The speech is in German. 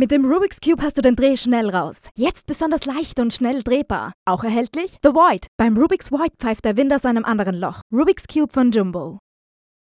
Mit dem Rubik's Cube hast du den Dreh schnell raus. Jetzt besonders leicht und schnell drehbar. Auch erhältlich The Void. Beim Rubik's Void pfeift der Wind aus einem anderen Loch. Rubik's Cube von Jumbo.